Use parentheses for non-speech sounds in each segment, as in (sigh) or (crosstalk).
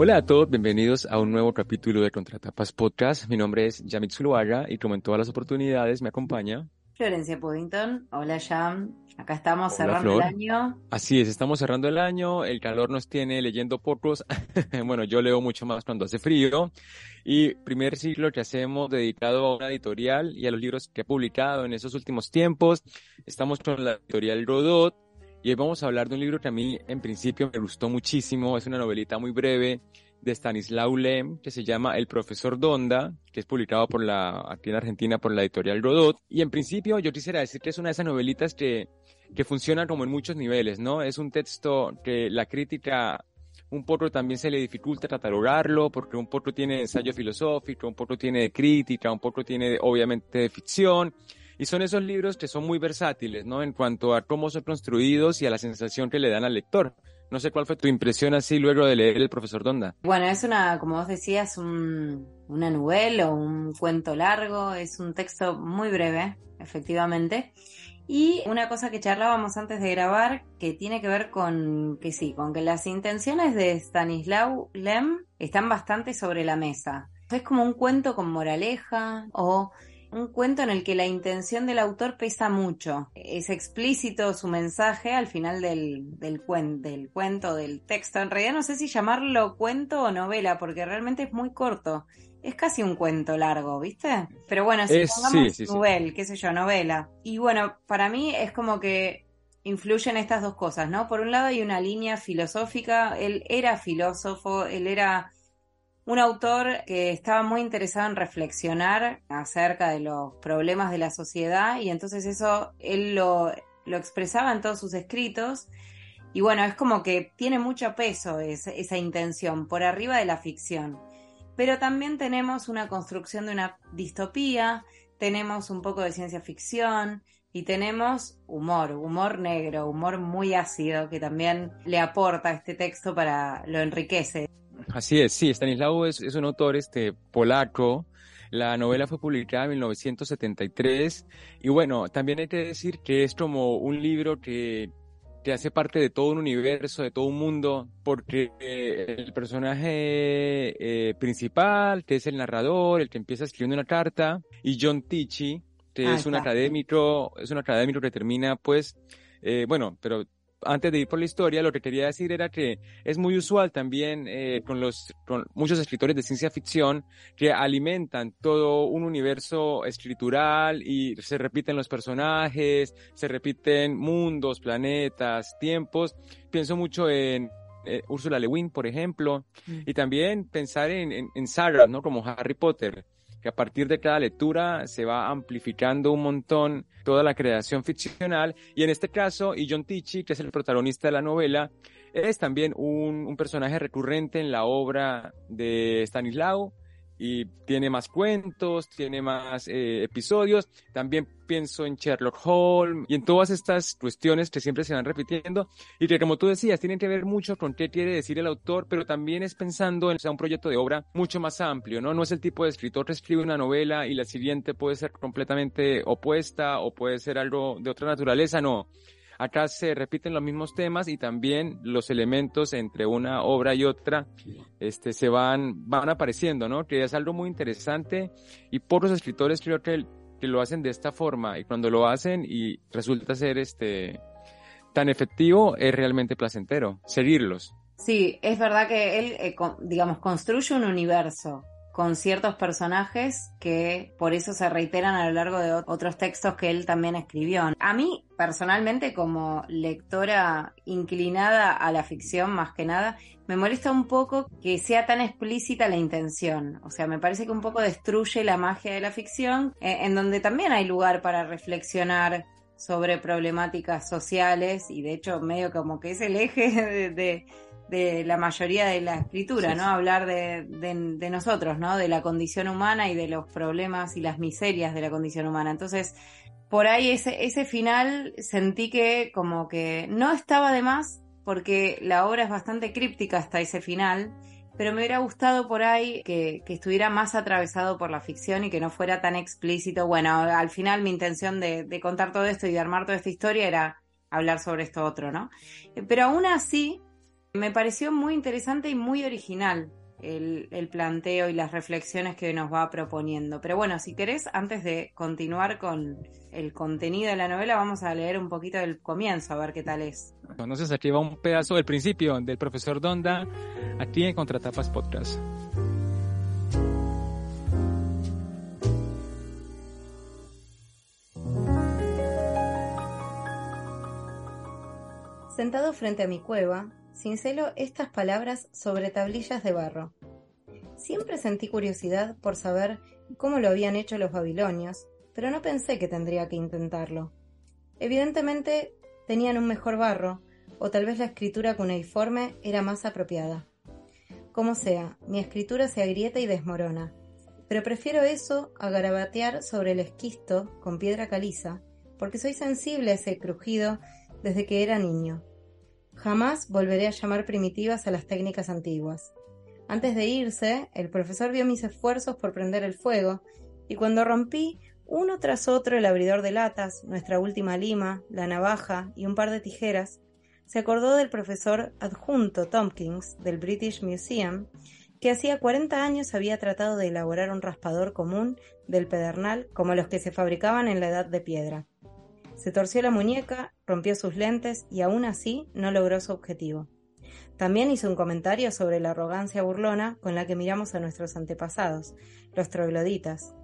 Hola a todos, bienvenidos a un nuevo capítulo de Contratapas Podcast. Mi nombre es Yamit Zuluaga y como en todas las oportunidades me acompaña Florencia Puddington. Hola Jam, acá estamos cerrando el año. Así es, estamos cerrando el año, el calor nos tiene leyendo pocos, (laughs) bueno, yo leo mucho más cuando hace frío y primer ciclo que hacemos dedicado a una editorial y a los libros que he publicado en esos últimos tiempos. Estamos con la editorial Rodot y hoy vamos a hablar de un libro que a mí en principio me gustó muchísimo, es una novelita muy breve de Stanislaw Lem que se llama El profesor Donda, que es publicado por la, aquí en Argentina por la editorial Rodot. Y en principio yo quisiera decir que es una de esas novelitas que, que funciona como en muchos niveles, ¿no? Es un texto que la crítica un poco también se le dificulta catalogarlo porque un poco tiene ensayo filosófico, un poco tiene de crítica, un poco tiene obviamente de ficción y son esos libros que son muy versátiles, ¿no? En cuanto a cómo son construidos y a la sensación que le dan al lector. No sé cuál fue tu impresión así luego de leer El profesor Donda. Bueno, es una, como vos decías, una novela o un cuento largo, es un texto muy breve, efectivamente. Y una cosa que charlábamos antes de grabar, que tiene que ver con que sí, con que las intenciones de Stanislaw Lem están bastante sobre la mesa. Es como un cuento con moraleja o un cuento en el que la intención del autor pesa mucho. Es explícito su mensaje al final del, del, del cuento, del texto. En realidad no sé si llamarlo cuento o novela, porque realmente es muy corto. Es casi un cuento largo, ¿viste? Pero bueno, si pongamos novel, qué sé yo, novela. Y bueno, para mí es como que influyen estas dos cosas, ¿no? Por un lado hay una línea filosófica, él era filósofo, él era un autor que estaba muy interesado en reflexionar acerca de los problemas de la sociedad y entonces eso él lo, expresaba en todos sus escritos. Y bueno, es como que tiene mucho peso esa intención por arriba de la ficción. Pero también tenemos una construcción de una distopía, tenemos un poco de ciencia ficción y tenemos humor, humor negro, humor muy ácido que también le aporta este texto para lo enriquece. Así es, sí, Stanislaw es, un autor este, polaco. La novela fue publicada en 1973 y bueno, también hay que decir que es como un libro que, que hace parte de todo un universo, de todo un mundo, porque eh, el personaje eh, principal, que es el narrador, el que empieza escribiendo una carta, y John Tichy, que ah, es un académico, es un académico que termina pues, eh, bueno, pero antes de ir por la historia, lo que quería decir era que es muy usual también eh, con los con muchos escritores de ciencia ficción que alimentan todo un universo escritural y se repiten los personajes, se repiten mundos, planetas, tiempos. Pienso mucho en eh, Úrsula Le Guin, por ejemplo, mm. y también pensar en, en, en sagas, ¿no? Como Harry Potter que a partir de cada lectura se va amplificando un montón toda la creación ficcional. Y en este caso, John Tichy, que es el protagonista de la novela, es también un, un personaje recurrente en la obra de Stanislao, y tiene más cuentos, tiene más eh, episodios. También pienso en Sherlock Holmes y en todas estas cuestiones que siempre se van repitiendo y que como tú decías tienen que ver mucho con qué quiere decir el autor, pero también es pensando en un proyecto de obra mucho más amplio, ¿no? No es el tipo de escritor que escribe una novela y la siguiente puede ser completamente opuesta o puede ser algo de otra naturaleza, no Acá se repiten los mismos temas y también los elementos entre una obra y otra este, se van, van apareciendo, ¿no? Que es algo muy interesante y pocos escritores creo que, que lo hacen de esta forma y cuando lo hacen y resulta ser este, tan efectivo es realmente placentero seguirlos. Sí, es verdad que él, eh, digamos, construye un universo con ciertos personajes que por eso se reiteran a lo largo de otros textos que él también escribió. A mí, personalmente, como lectora inclinada a la ficción más que nada, me molesta un poco que sea tan explícita la intención. O sea, me parece que un poco destruye la magia de la ficción, eh, en donde también hay lugar para reflexionar sobre problemáticas sociales y de hecho medio como que es el eje (laughs) de de la mayoría de la escritura, ¿no? Hablar de, de, nosotros, ¿no? De la condición humana y de los problemas y las miserias de la condición humana. Entonces, por ahí ese, ese final sentí que como que no estaba de más, porque la obra es bastante críptica hasta ese final, pero me hubiera gustado por ahí que, que, estuviera más atravesado por la ficción y que no fuera tan explícito. Bueno, al final mi intención de, de contar todo esto y de armar toda esta historia era hablar sobre esto otro, ¿no? Pero aún así, me pareció muy interesante y muy original el, planteo y las reflexiones que nos va proponiendo. Pero bueno, si querés, antes de continuar con el contenido de la novela, vamos a leer un poquito del comienzo, a ver qué tal es. Entonces aquí va un pedazo del principio del profesor Donda, aquí en Contratapas Podcast. Sentado frente a mi cueva, cincelo estas palabras sobre tablillas de barro. Siempre sentí curiosidad por saber cómo lo habían hecho los babilonios, pero no pensé que tendría que intentarlo. Evidentemente tenían un mejor barro, o tal vez la escritura cuneiforme era más apropiada. Como sea, mi escritura se agrieta y desmorona, pero prefiero eso a garabatear sobre el esquisto con piedra caliza, porque soy sensible a ese crujido desde que era niño. Jamás volveré a llamar primitivas a las técnicas antiguas. Antes de irse, el profesor vio mis esfuerzos por prender el fuego, y cuando rompí uno tras otro el abridor de latas, nuestra última lima, la navaja y un par de tijeras, se acordó del profesor adjunto Tompkins del British Museum, que hacía 40 años había tratado de elaborar un raspador común del pedernal como los que se fabricaban en la edad de piedra. Se torció la muñeca, rompió sus lentes y aún así no logró su objetivo. También hizo un comentario sobre la arrogancia burlona con la que miramos a nuestros antepasados, los trogloditas.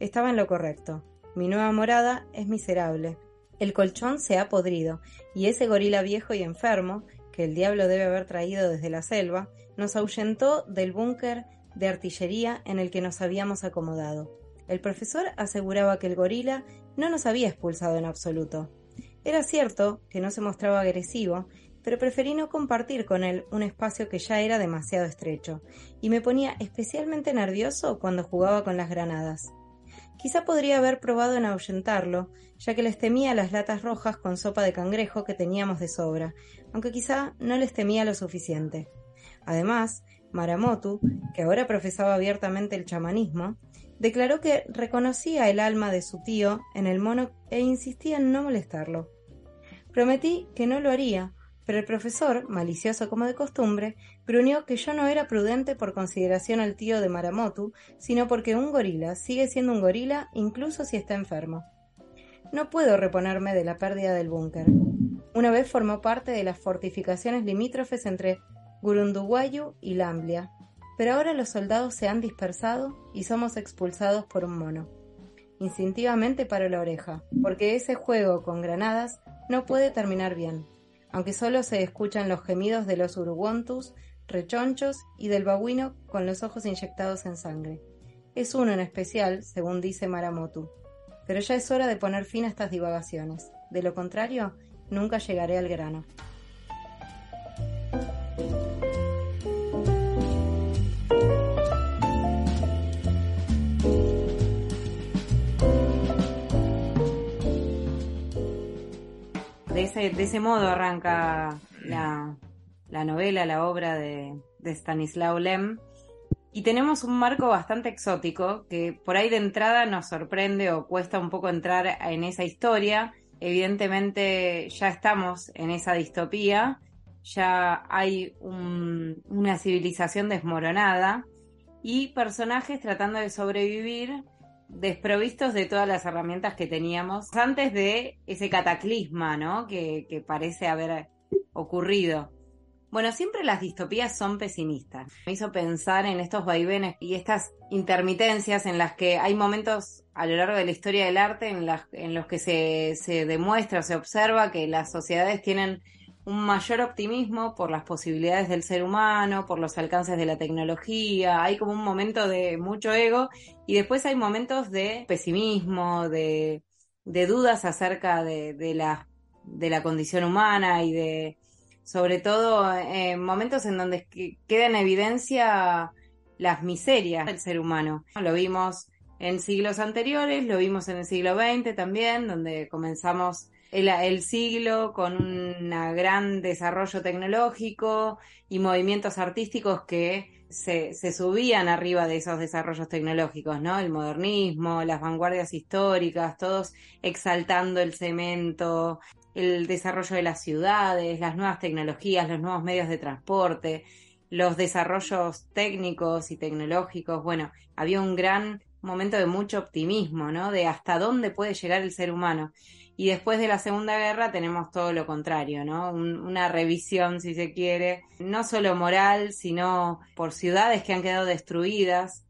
Estaba en lo correcto. Mi nueva morada es miserable. El colchón se ha podrido, y ese gorila viejo y enfermo, que el diablo debe haber traído desde la selva, nos ahuyentó del búnker de artillería en el que nos habíamos acomodado. El profesor aseguraba que el gorila no nos había expulsado en absoluto. Era cierto que no se mostraba agresivo, pero preferí no compartir con él un espacio que ya era demasiado estrecho, y me ponía especialmente nervioso cuando jugaba con las granadas. Quizá podría haber probado en ahuyentarlo, ya que les temía las latas rojas con sopa de cangrejo que teníamos de sobra, aunque quizá no les temía lo suficiente. Además, Maramotu, que ahora profesaba abiertamente el chamanismo, declaró que reconocía el alma de su tío en el mono e insistía en no molestarlo. Prometí que no lo haría, pero el profesor, malicioso como de costumbre, gruñó que yo no era prudente por consideración al tío de Maramotu, sino porque un gorila sigue siendo un gorila incluso si está enfermo. No puedo reponerme de la pérdida del búnker. Una vez formó parte de las fortificaciones limítrofes entre Gurunduguayu y Lamblia, pero ahora los soldados se han dispersado y somos expulsados por un mono. Instintivamente paro la oreja, porque ese juego con granadas no puede terminar bien, aunque solo se escuchan los gemidos de los uruguantus, rechonchos y del babuino con los ojos inyectados en sangre. Es uno en especial, según dice Maramotu. Pero ya es hora de poner fin a estas divagaciones. De lo contrario, nunca llegaré al grano. De ese modo arranca la, novela, la obra de, Stanislaw Lem. Y tenemos un marco bastante exótico que por ahí de entrada nos sorprende o cuesta un poco entrar en esa historia. Evidentemente ya estamos en esa distopía, ya hay una civilización desmoronada y personajes tratando de sobrevivir desprovistos de todas las herramientas que teníamos antes de ese cataclisma, ¿no? Que, parece haber ocurrido. Bueno, siempre las distopías son pesimistas. Me hizo pensar en estos vaivenes y estas intermitencias en las que hay momentos a lo largo de la historia del arte en, en los que se, se demuestra, se observa que las sociedades tienen un mayor optimismo por las posibilidades del ser humano, por los alcances de la tecnología, hay como un momento de mucho ego y después hay momentos de pesimismo, de, dudas acerca de, de, la, condición humana y de, sobre todo en momentos en donde queda en evidencia las miserias del ser humano. Lo vimos en siglos anteriores, lo vimos en el siglo XX también, donde comenzamos el, siglo con un gran desarrollo tecnológico y movimientos artísticos que se, se, subían arriba de esos desarrollos tecnológicos, ¿no? El modernismo, las vanguardias históricas, todos exaltando el cemento, el desarrollo de las ciudades, las nuevas tecnologías, los nuevos medios de transporte, los desarrollos técnicos y tecnológicos. Bueno, había un gran momento de mucho optimismo, ¿no? De hasta dónde puede llegar el ser humano. Y después de la Segunda Guerra tenemos todo lo contrario, ¿no? una revisión, si se quiere, no solo moral, sino por ciudades que han quedado destruidas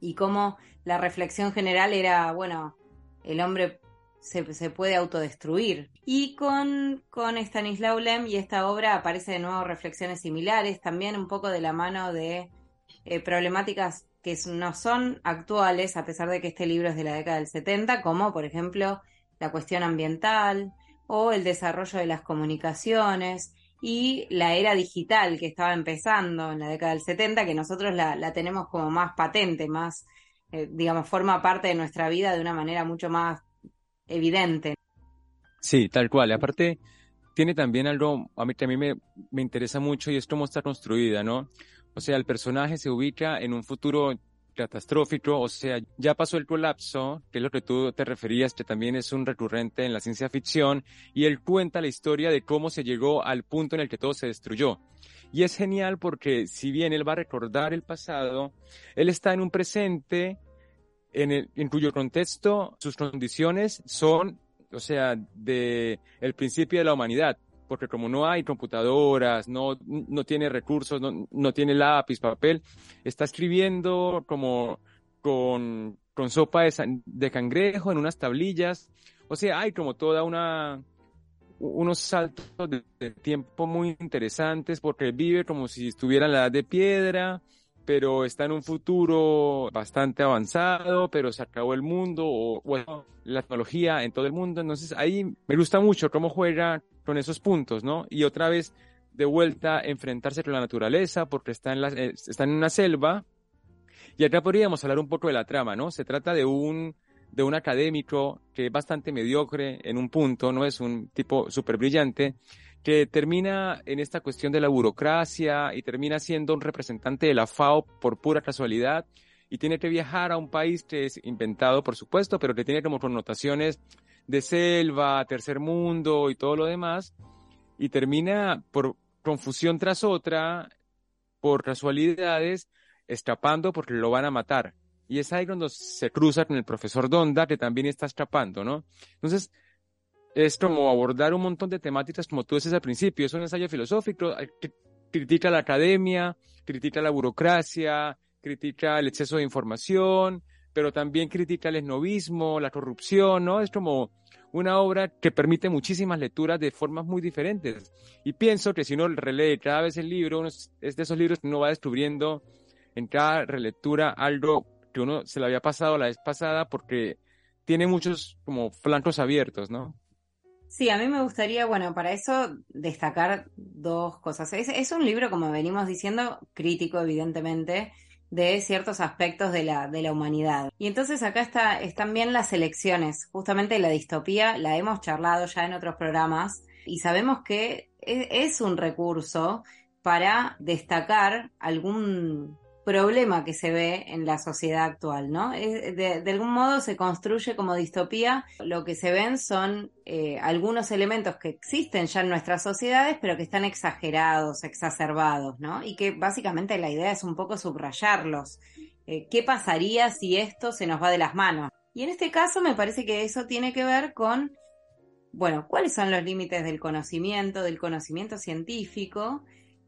y cómo la reflexión general era, bueno, el hombre se, puede autodestruir. Y con, con Stanislaw Lem y esta obra aparece de nuevo reflexiones similares, también un poco de la mano de eh, problemáticas que no son actuales, a pesar de que este libro es de la década del 70, como por ejemplo la cuestión ambiental o el desarrollo de las comunicaciones y la era digital que estaba empezando en la década del 70, que nosotros la, tenemos como más patente, más, eh, digamos, forma parte de nuestra vida de una manera mucho más evidente. Sí, tal cual. Aparte, tiene también algo a mí que a mí me, me interesa mucho y es cómo está construida, ¿no? O sea, el personaje se ubica en un futuro catastrófico, o sea, ya pasó el colapso, que es lo que tú te referías, que también es un recurrente en la ciencia ficción, y él cuenta la historia de cómo se llegó al punto en el que todo se destruyó. Y es genial porque si bien él va a recordar el pasado, él está en un presente en, el, en cuyo contexto sus condiciones son, o sea, de el principio de la humanidad, porque como no hay computadoras, no, no tiene recursos, no, no tiene lápiz, papel, está escribiendo como con, con sopa de, de cangrejo en unas tablillas, o sea, hay como toda una, unos saltos de, tiempo muy interesantes porque vive como si estuviera en la edad de piedra, pero está en un futuro bastante avanzado, pero se acabó el mundo o bueno, la tecnología en todo el mundo. Entonces ahí me gusta mucho cómo juega con esos puntos, ¿no? Y otra vez de vuelta enfrentarse con la naturaleza porque está en, la, eh, está en una selva. Y acá podríamos hablar un poco de la trama, ¿no? Se trata de un, de un académico que es bastante mediocre en un punto, no es un tipo súper brillante, que termina en esta cuestión de la burocracia y termina siendo un representante de la FAO por pura casualidad y tiene que viajar a un país que es inventado, por supuesto, pero que tiene como connotaciones de selva, tercer mundo y todo lo demás, y termina por confusión tras otra, por casualidades, escapando porque lo van a matar. Y es ahí cuando se cruza con el profesor Donda, que también está escapando, ¿no? Entonces, es como abordar un montón de temáticas, como tú dices al principio, es un ensayo filosófico, critica la academia, critica la burocracia, critica el exceso de información, pero también critica el esnovismo, la corrupción, ¿no? Es como una obra que permite muchísimas lecturas de formas muy diferentes. Y pienso que si uno relee cada vez el libro, es de esos libros que uno va descubriendo en cada relectura algo que uno se le había pasado la vez pasada porque tiene muchos como flancos abiertos, ¿no? Sí, a mí me gustaría, bueno, para eso destacar dos cosas. Es, es un libro, como venimos diciendo, crítico, evidentemente, de ciertos aspectos de la, de la humanidad. Y entonces acá está, están bien las elecciones. Justamente la distopía la hemos charlado ya en otros programas y sabemos que e, es un recurso para destacar algún problema que se ve en la sociedad actual, ¿no? De, algún modo se construye como distopía, lo que se ven son eh, algunos elementos que existen ya en nuestras sociedades, pero que están exagerados, exacerbados, ¿no? Y que básicamente la idea es un poco subrayarlos. Eh, ¿Qué pasaría si esto se nos va de las manos? Y en este caso me parece que eso tiene que ver con, bueno, cuáles son los límites del conocimiento, del conocimiento científico,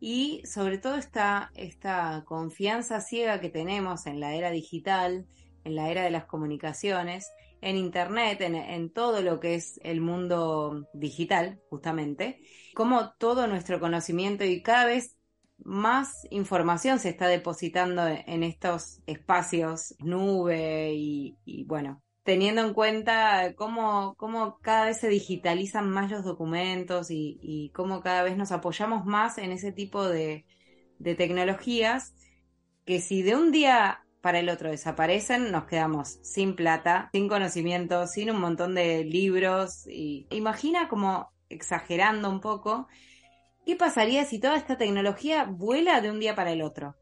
y sobre todo esta, esta confianza ciega que tenemos en la era digital, en la era de las comunicaciones, en Internet, en, todo lo que es el mundo digital, justamente, como todo nuestro conocimiento y cada vez más información se está depositando en estos espacios, nube y, bueno, teniendo en cuenta cómo, cómo, cada vez se digitalizan más los documentos y, cómo cada vez nos apoyamos más en ese tipo de, de tecnologías, que si de un día para el otro desaparecen, nos quedamos sin plata, sin conocimiento, sin un montón de libros. Y imagina como exagerando un poco, ¿qué pasaría si toda esta tecnología vuela de un día para el otro?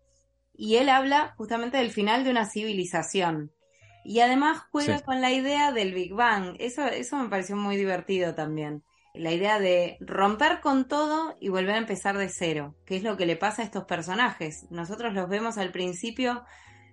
Y él habla justamente del final de una civilización. Y además juega con la idea del Big Bang. Eso, eso me pareció muy divertido también. La idea de romper con todo y volver a empezar de cero, que es lo que le pasa a estos personajes. Nosotros los vemos al principio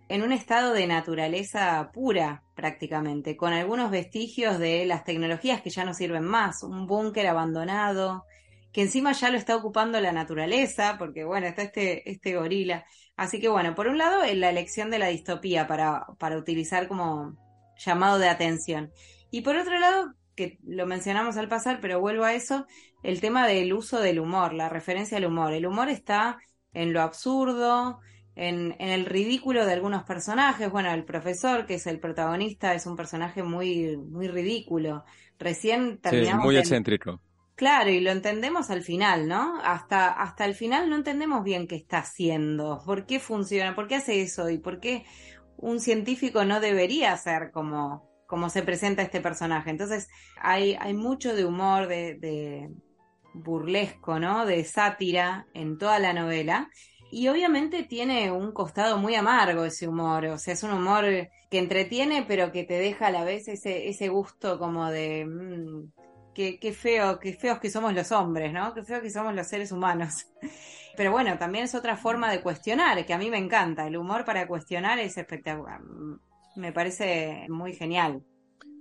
en un estado de naturaleza pura prácticamente, con algunos vestigios de las tecnologías que ya no sirven más, un búnker abandonado, que encima ya lo está ocupando la naturaleza, porque bueno, está este, este gorila. Así que bueno, por un lado, en la elección de la distopía para, para utilizar como llamado de atención. Y por otro lado, que lo mencionamos al pasar, pero vuelvo a eso, el tema del uso del humor, la referencia al humor. El humor está en lo absurdo, en, el ridículo de algunos personajes. Bueno, el profesor, que es el protagonista, es un personaje muy, muy ridículo. Recién terminamos. Sí, muy excéntrico. Claro, y lo entendemos al final, ¿no? Hasta, hasta el final no entendemos bien qué está haciendo, por qué funciona, por qué hace eso y por qué un científico no debería ser como, como se presenta este personaje. Entonces, hay, hay mucho de humor, de, de burlesco, ¿no? De sátira en toda la novela. Y obviamente tiene un costado muy amargo ese humor, o sea, es un humor que entretiene, pero que te deja a la vez ese, ese gusto como de mmm, qué, feo, qué feos que somos los hombres, ¿no? Qué feos que somos los seres humanos. (laughs) Pero bueno, también es otra forma de cuestionar, que a mí me encanta. El humor para cuestionar es espectacular. Me parece muy genial.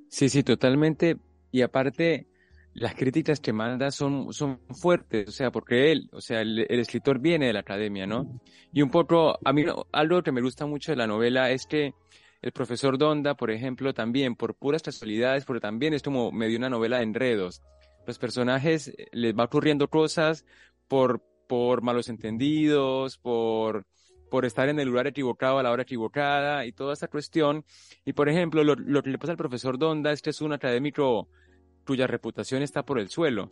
Sí, sí, totalmente. Y aparte, las críticas que manda son, son fuertes, o sea, porque él, o sea, el, escritor viene de la academia, ¿no? Y un poco, a mí algo que me gusta mucho de la novela es que el profesor Donda, por ejemplo, también, por puras casualidades, pero también es como medio una novela de enredos. Los personajes eh, les va ocurriendo cosas por, por malos entendidos, por, por estar en el lugar equivocado a la hora equivocada y toda esta cuestión. Y por ejemplo, lo, lo que le pasa al profesor Donda es que es un académico cuya reputación está por el suelo,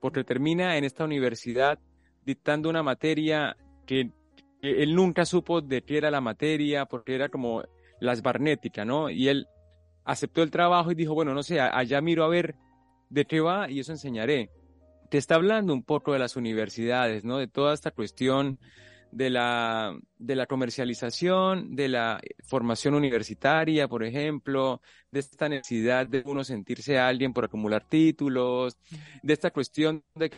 porque termina en esta universidad dictando una materia que, él nunca supo de qué era la materia, porque era como la esbarnética, ¿no? Y él aceptó el trabajo y dijo, bueno, no sé, allá miro a ver de qué va y eso enseñaré. Te está hablando un poco de las universidades, ¿no? De toda esta cuestión de la, de la comercialización, de la formación universitaria, por ejemplo, de esta necesidad de uno sentirse alguien por acumular títulos, de esta cuestión de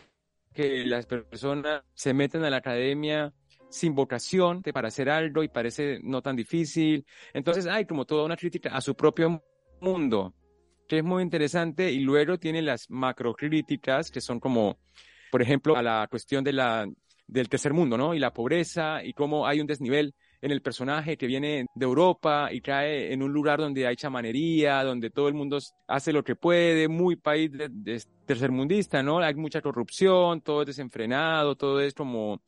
que las personas se meten a la academia sin vocación para hacer algo y parece no tan difícil. Entonces hay como toda una crítica a su propio mundo, que es muy interesante, y luego tiene las macrocríticas, que son como, por ejemplo, a la cuestión de la del tercer mundo, ¿no? Y la pobreza y cómo hay un desnivel en el personaje que viene de Europa y cae en un lugar donde hay chamanería, donde todo el mundo hace lo que puede, muy país de, tercermundista, ¿no? Hay mucha corrupción, todo es desenfrenado, todo es como,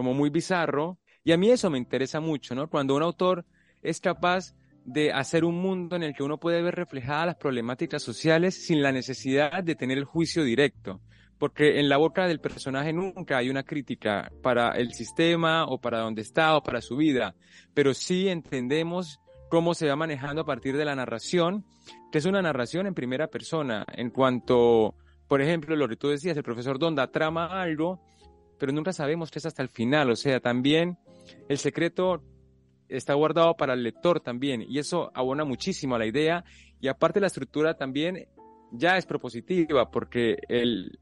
como muy bizarro. Y a mí eso me interesa mucho, ¿no? Cuando un autor es capaz de hacer un mundo en el que uno puede ver reflejadas las problemáticas sociales sin la necesidad de tener el juicio directo porque en la boca del personaje nunca hay una crítica para el sistema o para dónde está o para su vida, pero sí entendemos cómo se va manejando a partir de la narración, que es una narración en primera persona, en cuanto, por ejemplo, lo que tú decías, el profesor Donda trama algo, pero nunca sabemos qué es hasta el final, o sea, también el secreto está guardado para el lector también, y eso abona muchísimo a la idea, y aparte la estructura también ya es propositiva, porque el,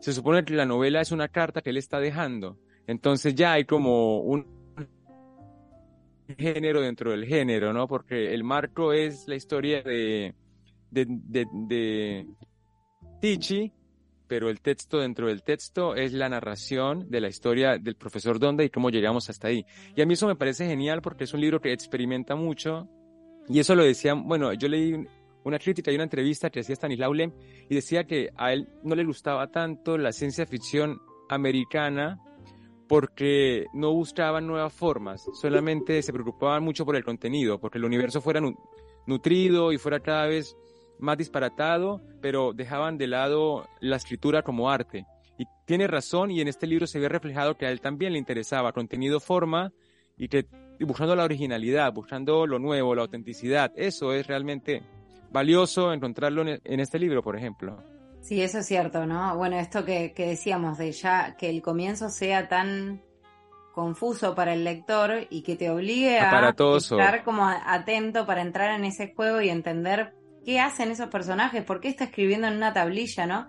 se supone que la novela es una carta que él está dejando. Entonces ya hay como un género dentro del género, ¿no? Porque el marco es la historia de, de, de, Tichi, pero el texto dentro del texto es la narración de la historia del profesor Donda y cómo llegamos hasta ahí. Y a mí eso me parece genial porque es un libro que experimenta mucho y eso lo decía, bueno, yo leí una crítica y una entrevista que hacía Stanislaw Lem y decía que a él no le gustaba tanto la ciencia ficción americana porque no buscaban nuevas formas, solamente se preocupaban mucho por el contenido, porque el universo fuera nutrido y fuera cada vez más disparatado, pero dejaban de lado la escritura como arte. Y tiene razón y en este libro se ve reflejado que a él también le interesaba contenido, forma y que buscando la originalidad, buscando lo nuevo, la autenticidad. Eso es realmente valioso encontrarlo en este libro, por ejemplo. Sí, eso es cierto, ¿no? Bueno, esto que, decíamos de ya que el comienzo sea tan confuso para el lector y que te obligue a estar como atento para entrar en ese juego y entender qué hacen esos personajes, por qué está escribiendo en una tablilla, ¿no?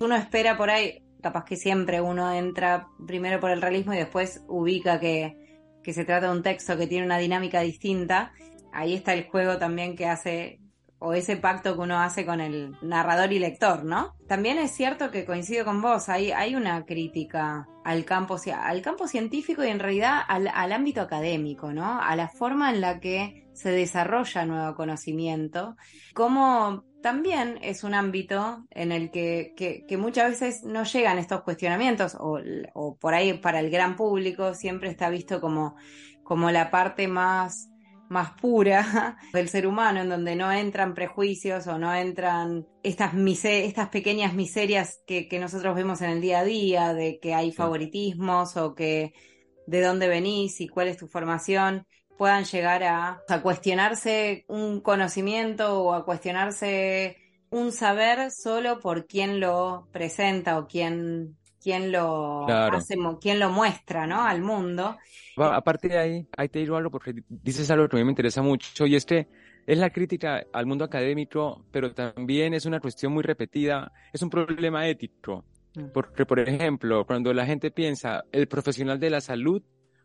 Uno espera por ahí, capaz que siempre uno entra primero por el realismo y después ubica que, que se trata de un texto que tiene una dinámica distinta. Ahí está el juego también que hace o ese pacto que uno hace con el narrador y lector, ¿no? También es cierto que coincido con vos, hay, hay una crítica al campo, al campo científico y en realidad al, ámbito académico, ¿no? A la forma en la que se desarrolla nuevo conocimiento, como también es un ámbito en el que, que, muchas veces no llegan estos cuestionamientos, o, o, por ahí para el gran público siempre está visto como, como la parte más más pura (laughs) del ser humano, en donde no entran prejuicios o no entran estas, estas pequeñas miserias que, nosotros vemos en el día a día, de que hay favoritismos o que de dónde venís y cuál es tu formación, puedan llegar a, a cuestionarse un conocimiento o a cuestionarse un saber solo por quien lo presenta o quien quién lo hace, quién lo muestra, ¿no? Al mundo. aparte de ahí, ahí te digo algo porque dices algo que a mí me interesa mucho y es que es la crítica al mundo académico, pero también es una cuestión muy repetida, es un problema ético. Mm. Porque, por ejemplo, cuando la gente piensa, el profesional de la salud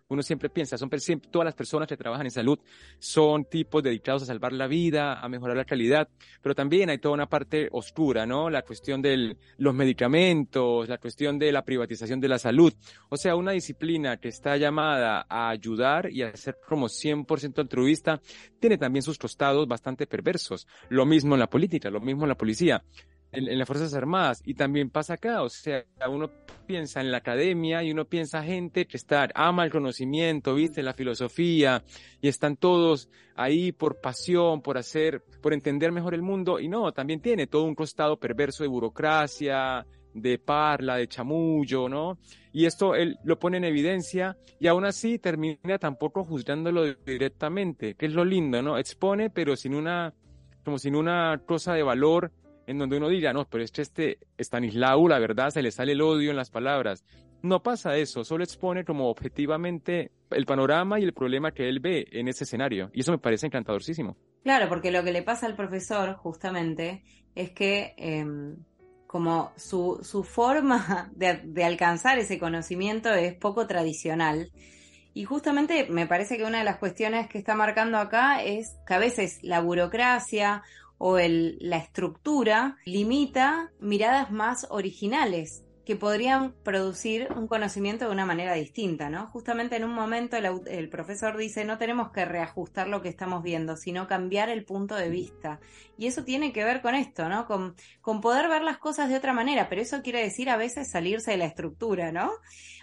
uno siempre piensa, son todas las personas que trabajan en salud son tipos dedicados a salvar la vida, a mejorar la calidad, pero también hay toda una parte oscura, ¿no? La cuestión de los medicamentos, la cuestión de la privatización de la salud. O sea, una disciplina que está llamada a ayudar y a ser como 100% altruista, tiene también sus costados bastante perversos. Lo mismo en la política, lo mismo en la policía en, las Fuerzas Armadas. Y también pasa acá, o sea, uno piensa en la academia y uno piensa gente que está, ama el conocimiento, viste, la filosofía, y están todos ahí por pasión, por hacer, por entender mejor el mundo, y no, también tiene todo un costado perverso de burocracia, de parla, de chamullo, ¿no? Y esto él lo pone en evidencia y aún así termina tampoco juzgándolo directamente, que es lo lindo, ¿no? Expone, pero sin una, como sin una cosa de valor en donde uno diga, no, pero este, este Stanislao, la verdad, se le sale el odio en las palabras. No pasa eso, solo expone como objetivamente el panorama y el problema que él ve en ese escenario. Y eso me parece encantadorísimo. Claro, porque lo que le pasa al profesor, justamente, es que em, como su, su forma (laughs) de, de, alcanzar ese conocimiento es poco tradicional. Y justamente me parece que una de las cuestiones que está marcando acá es que a veces la burocracia o el, la estructura limita miradas más originales que podrían producir un conocimiento de una manera distinta, ¿no? Justamente en un momento el, profesor dice, no tenemos que reajustar lo que estamos viendo, sino cambiar el punto de vista. Y eso tiene que ver con esto, ¿no? Con, con poder ver las cosas de otra manera, pero eso quiere decir a veces salirse de la estructura, ¿no?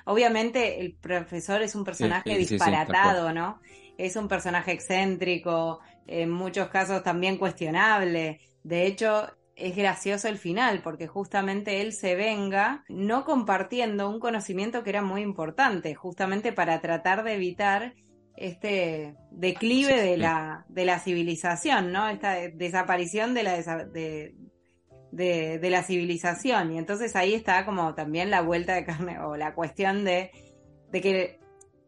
Obviamente el profesor es un personaje disparatado, ¿no? Es un personaje excéntrico, en muchos casos también cuestionable. De hecho, es gracioso el final, porque justamente él se venga no compartiendo un conocimiento que era muy importante, justamente para tratar de evitar este declive de la, de la civilización, ¿no? Esta desaparición de la, de, de, la civilización. Y entonces ahí está como también la vuelta de carne o la cuestión de, de que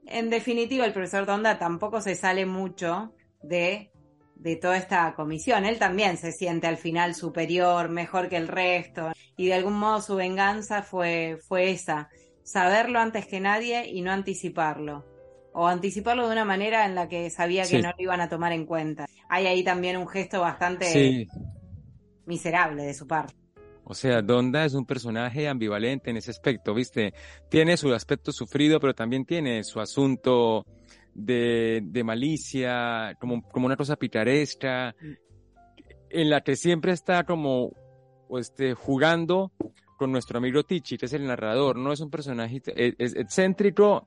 en definitiva el profesor Donda tampoco se sale mucho de de toda esta comisión. Él también se siente al final superior, mejor que el resto, y de algún modo su venganza fue, fue esa, saberlo antes que nadie y no anticiparlo. O anticiparlo de una manera en la que sabía que no lo iban a tomar en cuenta. Hay ahí también un gesto bastante miserable de su parte. O sea, Donda es un personaje ambivalente en ese aspecto, ¿viste? Tiene su aspecto sufrido, pero también tiene su asunto de, de malicia, como, como una cosa picaresca, en la que siempre está como este, jugando con nuestro amigo Tichi, que es el narrador, no es un personaje, excéntrico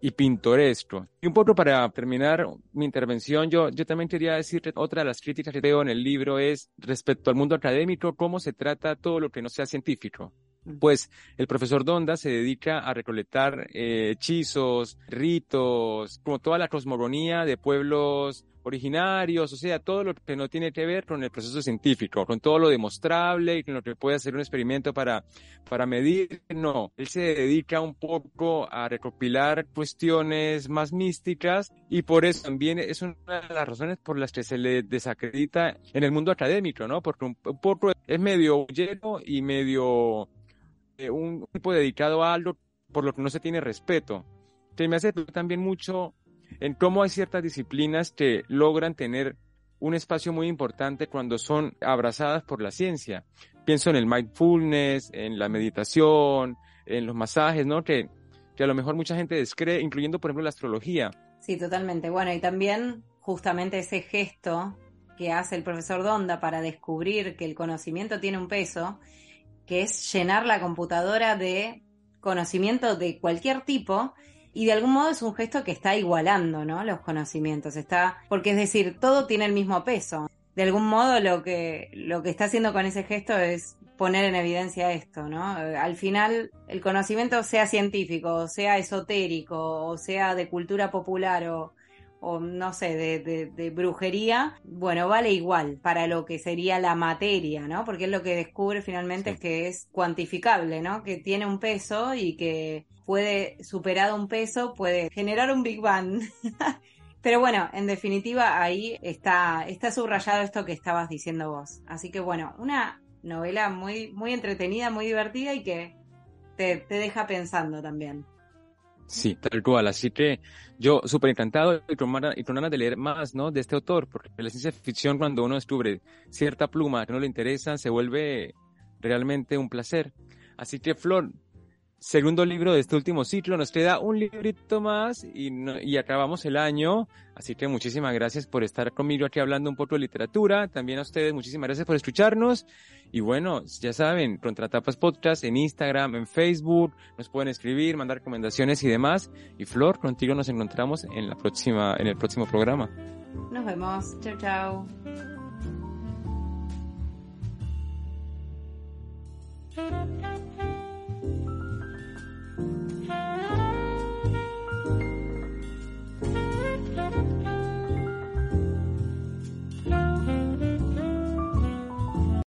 y pintoresco. Y un poco para terminar mi intervención, yo, yo también quería decir otra de las críticas que veo en el libro es respecto al mundo académico, cómo se trata todo lo que no sea científico. Pues el profesor Donda se dedica a recolectar eh, hechizos, ritos, como toda la cosmogonía de pueblos originarios, o sea, todo lo que no tiene que ver con el proceso científico, con todo lo demostrable y con lo que puede hacer un experimento para, para medir, no, él se dedica un poco a recopilar cuestiones más místicas y por eso también es una de las razones por las que se le desacredita en el mundo académico, ¿no? Porque un, poco es medio lleno y medio un tipo dedicado a algo por lo que no se tiene respeto. Que me hace también mucho en cómo hay ciertas disciplinas que logran tener un espacio muy importante cuando son abrazadas por la ciencia. Pienso en el mindfulness, en la meditación, en los masajes, ¿no? Que, que a lo mejor mucha gente descree, incluyendo, por ejemplo, la astrología. Sí, totalmente. Bueno, y también justamente ese gesto que hace el profesor Donda para descubrir que el conocimiento tiene un peso, que es llenar la computadora de conocimiento de cualquier tipo y de algún modo es un gesto que está igualando, ¿no? Los conocimientos, está, porque es decir, todo tiene el mismo peso. De algún modo lo que, lo que está haciendo con ese gesto es poner en evidencia esto, ¿no? Al final, el conocimiento sea científico, sea esotérico, o sea de cultura popular, o, o no sé, de, de, brujería, bueno, vale igual para lo que sería la materia, ¿no? Porque es lo que descubre finalmente es que es cuantificable, ¿no? Que tiene un peso y que puede, superado un peso, puede generar un Big Bang. (laughs) Pero bueno, en definitiva ahí está, está subrayado esto que estabas diciendo vos. Así que bueno, una novela muy, muy entretenida, muy divertida y que te, te deja pensando también. Sí, tal cual. Así que yo súper encantado y con, y de leer más, ¿no? De este autor, porque la ciencia ficción cuando uno descubre cierta pluma que no le interesa, se vuelve realmente un placer. Así que, Flor, segundo libro de este último ciclo. Nos queda un librito más y, y acabamos el año. Así que muchísimas gracias por estar conmigo aquí hablando un poco de literatura. También a ustedes muchísimas gracias por escucharnos. Y bueno, ya saben, Contratapas Podcast en Instagram, en Facebook. Nos pueden escribir, mandar recomendaciones y demás. Y Flor, contigo nos encontramos en la próxima, en el próximo programa. Nos vemos. Chao, chao.